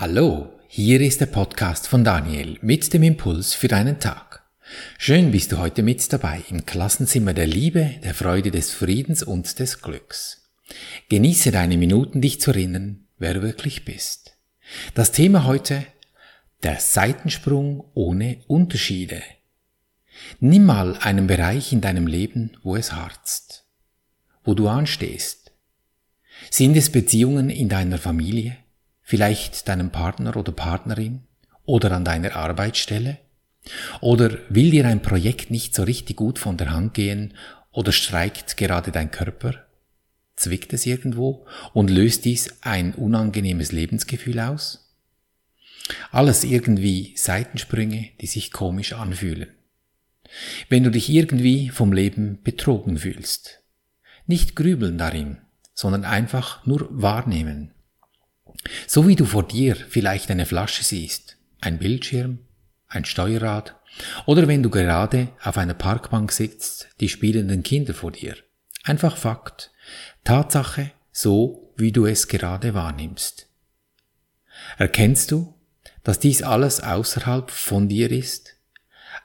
Hallo, hier ist der Podcast von Daniel mit dem Impuls für deinen Tag. Schön bist du heute mit dabei im Klassenzimmer der Liebe, der Freude, des Friedens und des Glücks. Genieße deine Minuten, dich zu erinnern, wer du wirklich bist. Das Thema heute, der Seitensprung ohne Unterschiede. Nimm mal einen Bereich in deinem Leben, wo es harzt, wo du anstehst. Sind es Beziehungen in deiner Familie? Vielleicht deinem Partner oder Partnerin oder an deiner Arbeitsstelle? Oder will dir ein Projekt nicht so richtig gut von der Hand gehen oder streikt gerade dein Körper? Zwickt es irgendwo und löst dies ein unangenehmes Lebensgefühl aus? Alles irgendwie Seitensprünge, die sich komisch anfühlen. Wenn du dich irgendwie vom Leben betrogen fühlst, nicht grübeln darin, sondern einfach nur wahrnehmen. So wie du vor dir vielleicht eine Flasche siehst, ein Bildschirm, ein Steuerrad oder wenn du gerade auf einer Parkbank sitzt, die spielenden Kinder vor dir. Einfach Fakt. Tatsache, so wie du es gerade wahrnimmst. Erkennst du, dass dies alles außerhalb von dir ist?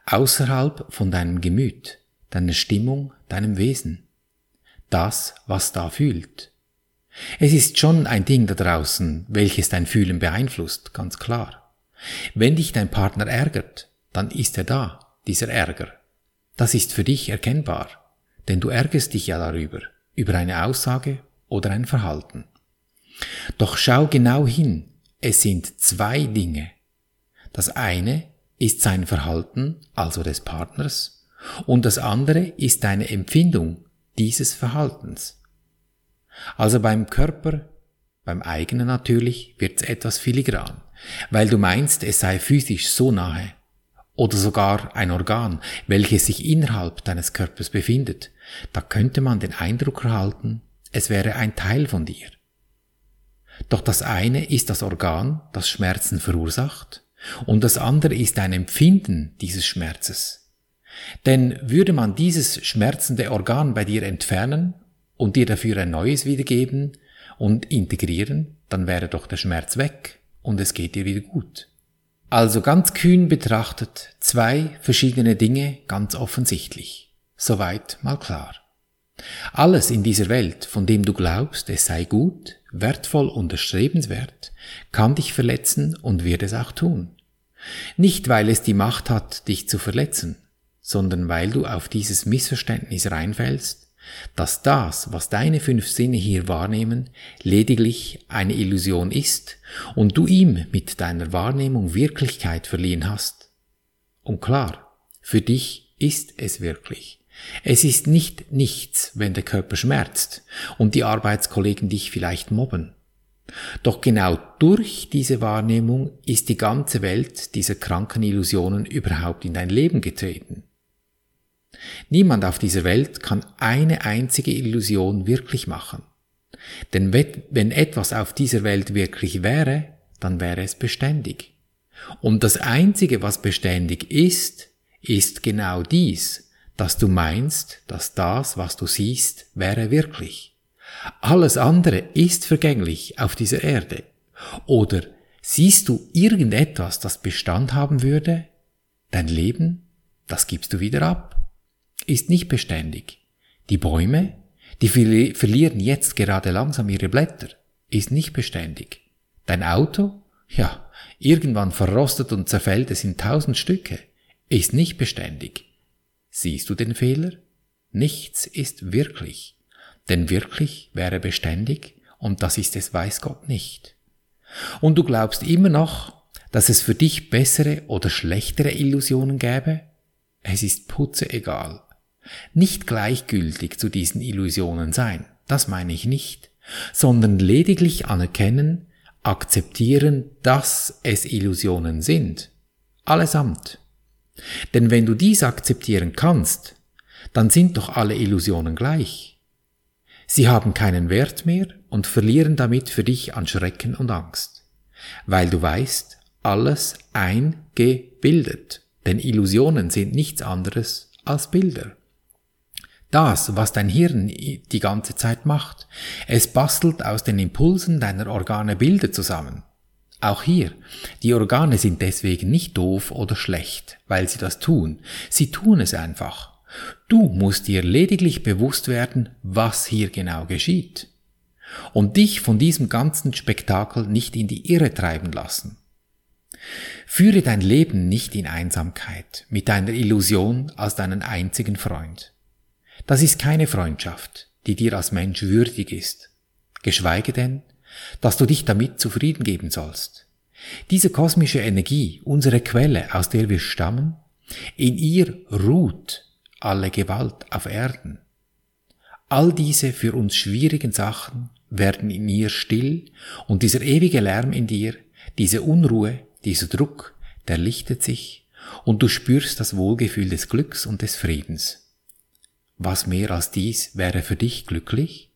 Außerhalb von deinem Gemüt, deiner Stimmung, deinem Wesen? Das, was da fühlt. Es ist schon ein Ding da draußen, welches dein Fühlen beeinflusst, ganz klar. Wenn dich dein Partner ärgert, dann ist er da, dieser Ärger. Das ist für dich erkennbar, denn du ärgerst dich ja darüber, über eine Aussage oder ein Verhalten. Doch schau genau hin, es sind zwei Dinge. Das eine ist sein Verhalten, also des Partners, und das andere ist deine Empfindung dieses Verhaltens. Also beim Körper, beim eigenen natürlich, wird's etwas filigran, weil du meinst, es sei physisch so nahe. Oder sogar ein Organ, welches sich innerhalb deines Körpers befindet. Da könnte man den Eindruck erhalten, es wäre ein Teil von dir. Doch das eine ist das Organ, das Schmerzen verursacht, und das andere ist ein Empfinden dieses Schmerzes. Denn würde man dieses schmerzende Organ bei dir entfernen und dir dafür ein neues wiedergeben und integrieren, dann wäre doch der Schmerz weg und es geht dir wieder gut. Also ganz kühn betrachtet zwei verschiedene Dinge ganz offensichtlich. Soweit mal klar. Alles in dieser Welt, von dem du glaubst, es sei gut, wertvoll und erstrebenswert, kann dich verletzen und wird es auch tun. Nicht weil es die Macht hat, dich zu verletzen, sondern weil du auf dieses Missverständnis reinfällst dass das, was deine fünf Sinne hier wahrnehmen, lediglich eine Illusion ist und du ihm mit deiner Wahrnehmung Wirklichkeit verliehen hast. Und klar, für dich ist es wirklich. Es ist nicht nichts, wenn der Körper schmerzt und die Arbeitskollegen dich vielleicht mobben. Doch genau durch diese Wahrnehmung ist die ganze Welt dieser kranken Illusionen überhaupt in dein Leben getreten. Niemand auf dieser Welt kann eine einzige Illusion wirklich machen. Denn wenn etwas auf dieser Welt wirklich wäre, dann wäre es beständig. Und das Einzige, was beständig ist, ist genau dies, dass du meinst, dass das, was du siehst, wäre wirklich. Alles andere ist vergänglich auf dieser Erde. Oder siehst du irgendetwas, das Bestand haben würde? Dein Leben, das gibst du wieder ab ist nicht beständig. Die Bäume, die verlieren jetzt gerade langsam ihre Blätter, ist nicht beständig. Dein Auto, ja, irgendwann verrostet und zerfällt es in tausend Stücke, ist nicht beständig. Siehst du den Fehler? Nichts ist wirklich. Denn wirklich wäre beständig und das ist es weiß Gott nicht. Und du glaubst immer noch, dass es für dich bessere oder schlechtere Illusionen gäbe? Es ist putze egal. Nicht gleichgültig zu diesen Illusionen sein, das meine ich nicht, sondern lediglich anerkennen, akzeptieren, dass es Illusionen sind. Allesamt. Denn wenn du dies akzeptieren kannst, dann sind doch alle Illusionen gleich. Sie haben keinen Wert mehr und verlieren damit für dich an Schrecken und Angst, weil du weißt, alles eingebildet, denn Illusionen sind nichts anderes als Bilder. Das, was dein Hirn die ganze Zeit macht. Es bastelt aus den Impulsen deiner Organe Bilder zusammen. Auch hier, die Organe sind deswegen nicht doof oder schlecht, weil sie das tun. Sie tun es einfach. Du musst dir lediglich bewusst werden, was hier genau geschieht. Und dich von diesem ganzen Spektakel nicht in die Irre treiben lassen. Führe dein Leben nicht in Einsamkeit mit deiner Illusion als deinen einzigen Freund. Das ist keine Freundschaft, die dir als Mensch würdig ist, geschweige denn, dass du dich damit zufrieden geben sollst. Diese kosmische Energie, unsere Quelle, aus der wir stammen, in ihr ruht alle Gewalt auf Erden. All diese für uns schwierigen Sachen werden in ihr still und dieser ewige Lärm in dir, diese Unruhe, dieser Druck, der lichtet sich und du spürst das Wohlgefühl des Glücks und des Friedens. Was mehr als dies wäre für dich glücklich?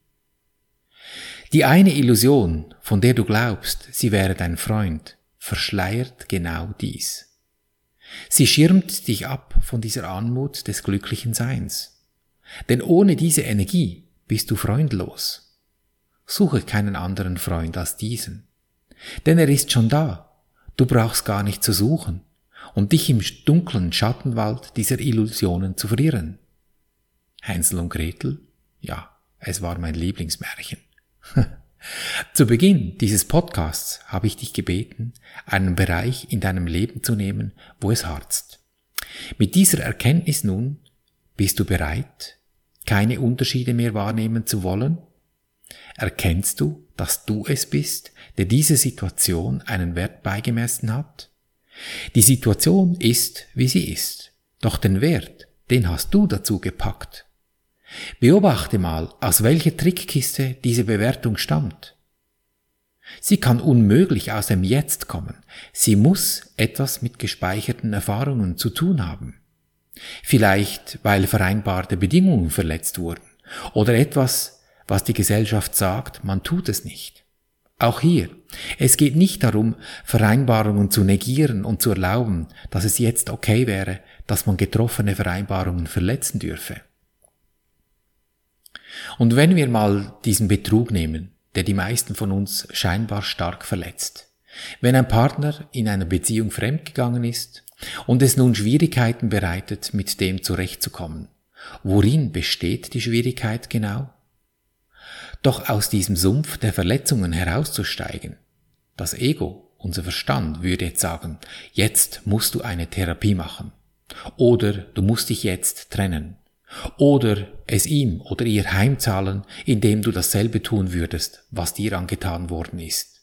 Die eine Illusion, von der du glaubst, sie wäre dein Freund, verschleiert genau dies. Sie schirmt dich ab von dieser Anmut des glücklichen Seins. Denn ohne diese Energie bist du freundlos. Suche keinen anderen Freund als diesen. Denn er ist schon da. Du brauchst gar nicht zu suchen und dich im dunklen Schattenwald dieser Illusionen zu verirren. Hänsel und Gretel? Ja, es war mein Lieblingsmärchen. Zu Beginn dieses Podcasts habe ich dich gebeten, einen Bereich in deinem Leben zu nehmen, wo es harzt. Mit dieser Erkenntnis nun bist du bereit, keine Unterschiede mehr wahrnehmen zu wollen? Erkennst du, dass du es bist, der diese Situation einen Wert beigemessen hat? Die Situation ist, wie sie ist, doch den Wert, den hast du dazu gepackt. Beobachte mal, aus welcher Trickkiste diese Bewertung stammt. Sie kann unmöglich aus dem Jetzt kommen. Sie muss etwas mit gespeicherten Erfahrungen zu tun haben. Vielleicht, weil vereinbarte Bedingungen verletzt wurden oder etwas, was die Gesellschaft sagt, man tut es nicht. Auch hier, es geht nicht darum, Vereinbarungen zu negieren und zu erlauben, dass es jetzt okay wäre, dass man getroffene Vereinbarungen verletzen dürfe. Und wenn wir mal diesen Betrug nehmen, der die meisten von uns scheinbar stark verletzt. Wenn ein Partner in einer Beziehung fremdgegangen ist und es nun Schwierigkeiten bereitet, mit dem zurechtzukommen, worin besteht die Schwierigkeit genau? Doch aus diesem Sumpf der Verletzungen herauszusteigen, das Ego, unser Verstand würde jetzt sagen, jetzt musst du eine Therapie machen. Oder du musst dich jetzt trennen. Oder es ihm oder ihr heimzahlen, indem du dasselbe tun würdest, was dir angetan worden ist.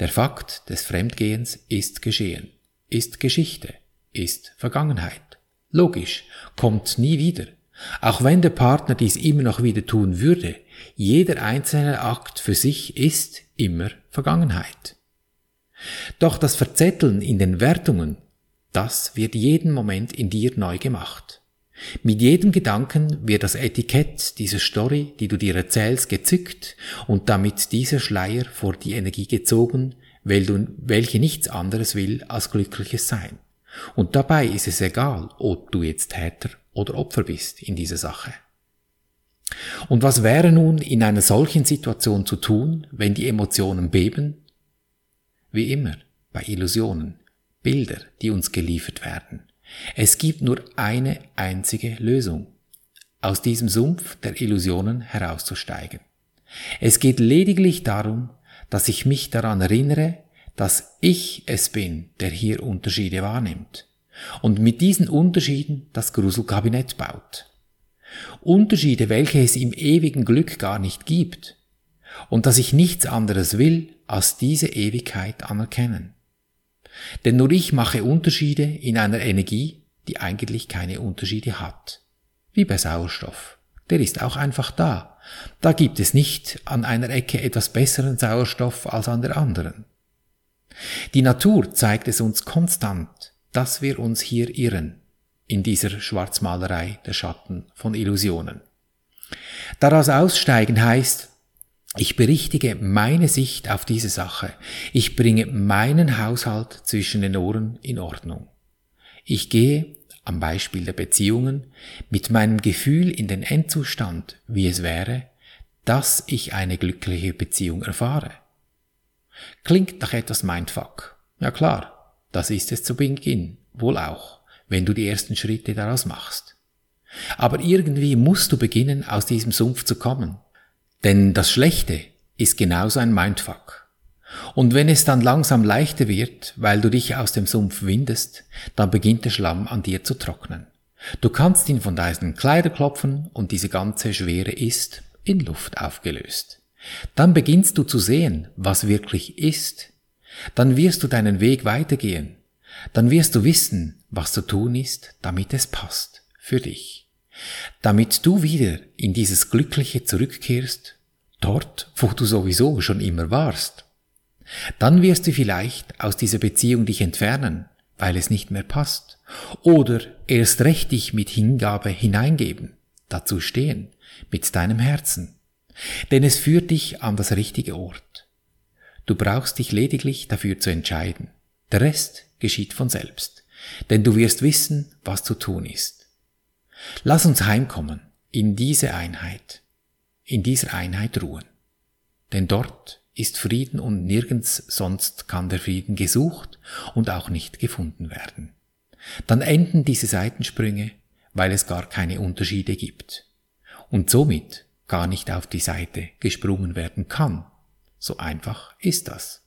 Der Fakt des Fremdgehens ist geschehen, ist Geschichte, ist Vergangenheit. Logisch, kommt nie wieder. Auch wenn der Partner dies immer noch wieder tun würde, jeder einzelne Akt für sich ist immer Vergangenheit. Doch das Verzetteln in den Wertungen, das wird jeden Moment in dir neu gemacht. Mit jedem Gedanken wird das Etikett dieser Story, die du dir erzählst, gezückt und damit dieser Schleier vor die Energie gezogen, welche nichts anderes will als glückliches Sein. Und dabei ist es egal, ob du jetzt Täter oder Opfer bist in dieser Sache. Und was wäre nun in einer solchen Situation zu tun, wenn die Emotionen beben? Wie immer bei Illusionen, Bilder, die uns geliefert werden. Es gibt nur eine einzige Lösung, aus diesem Sumpf der Illusionen herauszusteigen. Es geht lediglich darum, dass ich mich daran erinnere, dass ich es bin, der hier Unterschiede wahrnimmt und mit diesen Unterschieden das Gruselkabinett baut. Unterschiede, welche es im ewigen Glück gar nicht gibt und dass ich nichts anderes will, als diese Ewigkeit anerkennen. Denn nur ich mache Unterschiede in einer Energie, die eigentlich keine Unterschiede hat. Wie bei Sauerstoff. Der ist auch einfach da. Da gibt es nicht an einer Ecke etwas besseren Sauerstoff als an der anderen. Die Natur zeigt es uns konstant, dass wir uns hier irren, in dieser Schwarzmalerei der Schatten von Illusionen. Daraus aussteigen heißt, ich berichtige meine Sicht auf diese Sache. Ich bringe meinen Haushalt zwischen den Ohren in Ordnung. Ich gehe, am Beispiel der Beziehungen, mit meinem Gefühl in den Endzustand, wie es wäre, dass ich eine glückliche Beziehung erfahre. Klingt nach etwas Mindfuck. Ja klar, das ist es zu Beginn wohl auch, wenn du die ersten Schritte daraus machst. Aber irgendwie musst du beginnen, aus diesem Sumpf zu kommen. Denn das Schlechte ist genauso ein Mindfuck. Und wenn es dann langsam leichter wird, weil du dich aus dem Sumpf windest, dann beginnt der Schlamm an dir zu trocknen. Du kannst ihn von deinen Kleider klopfen und diese ganze Schwere ist in Luft aufgelöst. Dann beginnst du zu sehen, was wirklich ist. Dann wirst du deinen Weg weitergehen. Dann wirst du wissen, was zu tun ist, damit es passt für dich. Damit du wieder in dieses Glückliche zurückkehrst, dort, wo du sowieso schon immer warst. Dann wirst du vielleicht aus dieser Beziehung dich entfernen, weil es nicht mehr passt. Oder erst recht dich mit Hingabe hineingeben, dazu stehen, mit deinem Herzen. Denn es führt dich an das richtige Ort. Du brauchst dich lediglich dafür zu entscheiden. Der Rest geschieht von selbst. Denn du wirst wissen, was zu tun ist. Lass uns heimkommen in diese Einheit, in dieser Einheit ruhen. Denn dort ist Frieden und nirgends sonst kann der Frieden gesucht und auch nicht gefunden werden. Dann enden diese Seitensprünge, weil es gar keine Unterschiede gibt und somit gar nicht auf die Seite gesprungen werden kann. So einfach ist das.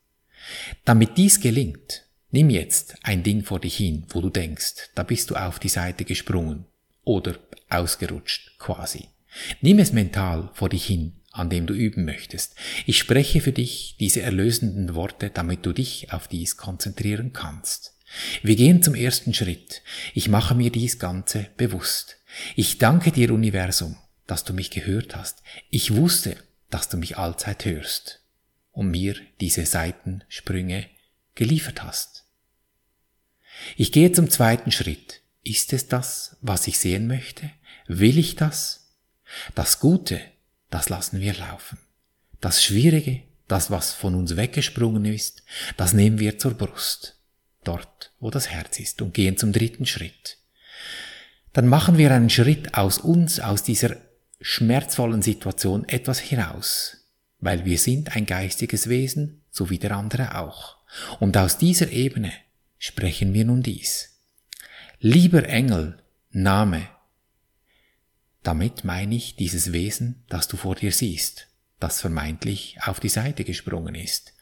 Damit dies gelingt, nimm jetzt ein Ding vor dich hin, wo du denkst, da bist du auf die Seite gesprungen oder ausgerutscht quasi. Nimm es mental vor dich hin an dem du üben möchtest. Ich spreche für dich diese erlösenden Worte, damit du dich auf dies konzentrieren kannst. Wir gehen zum ersten Schritt. Ich mache mir dies Ganze bewusst. Ich danke dir, Universum, dass du mich gehört hast. Ich wusste, dass du mich allzeit hörst und mir diese Seitensprünge geliefert hast. Ich gehe zum zweiten Schritt. Ist es das, was ich sehen möchte? Will ich das? Das Gute, das lassen wir laufen. Das Schwierige, das, was von uns weggesprungen ist, das nehmen wir zur Brust, dort, wo das Herz ist, und gehen zum dritten Schritt. Dann machen wir einen Schritt aus uns, aus dieser schmerzvollen Situation etwas hinaus, weil wir sind ein geistiges Wesen, so wie der andere auch. Und aus dieser Ebene sprechen wir nun dies. Lieber Engel, Name, damit meine ich dieses Wesen, das du vor dir siehst, das vermeintlich auf die Seite gesprungen ist.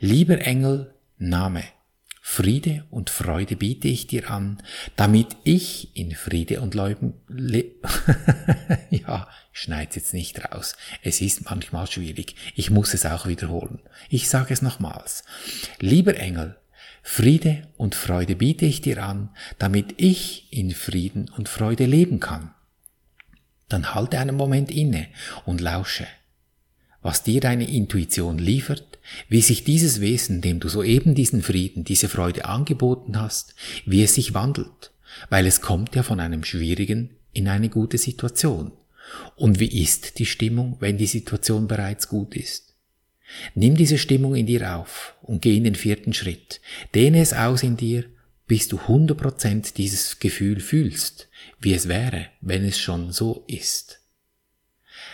Lieber Engel, Name, Friede und Freude biete ich dir an, damit ich in Friede und Leuben le ja, schneid's jetzt nicht raus. Es ist manchmal schwierig. Ich muss es auch wiederholen. Ich sage es nochmals. Lieber Engel, Friede und Freude biete ich dir an, damit ich in Frieden und Freude leben kann dann halte einen Moment inne und lausche, was dir deine Intuition liefert, wie sich dieses Wesen, dem du soeben diesen Frieden, diese Freude angeboten hast, wie es sich wandelt, weil es kommt ja von einem schwierigen in eine gute Situation. Und wie ist die Stimmung, wenn die Situation bereits gut ist? Nimm diese Stimmung in dir auf und geh in den vierten Schritt. Dehne es aus in dir, bis du 100% dieses Gefühl fühlst, wie es wäre, wenn es schon so ist.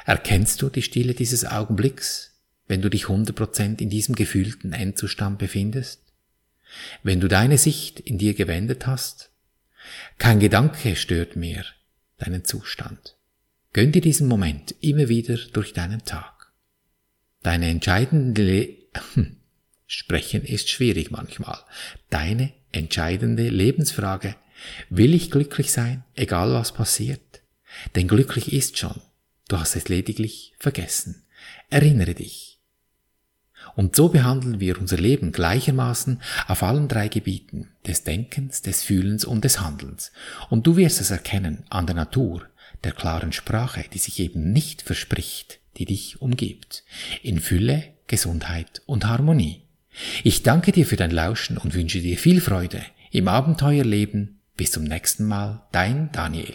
Erkennst du die Stille dieses Augenblicks, wenn du dich 100% in diesem gefühlten Endzustand befindest? Wenn du deine Sicht in dir gewendet hast? Kein Gedanke stört mehr deinen Zustand. Gönn dir diesen Moment immer wieder durch deinen Tag. Deine entscheidende Le Sprechen ist schwierig manchmal. Deine entscheidende Lebensfrage Will ich glücklich sein, egal was passiert? Denn glücklich ist schon. Du hast es lediglich vergessen. Erinnere dich. Und so behandeln wir unser Leben gleichermaßen auf allen drei Gebieten des Denkens, des Fühlens und des Handelns. Und du wirst es erkennen an der Natur, der klaren Sprache, die sich eben nicht verspricht, die dich umgibt, in Fülle, Gesundheit und Harmonie. Ich danke dir für dein Lauschen und wünsche dir viel Freude im Abenteuerleben bis zum nächsten Mal, dein Daniel.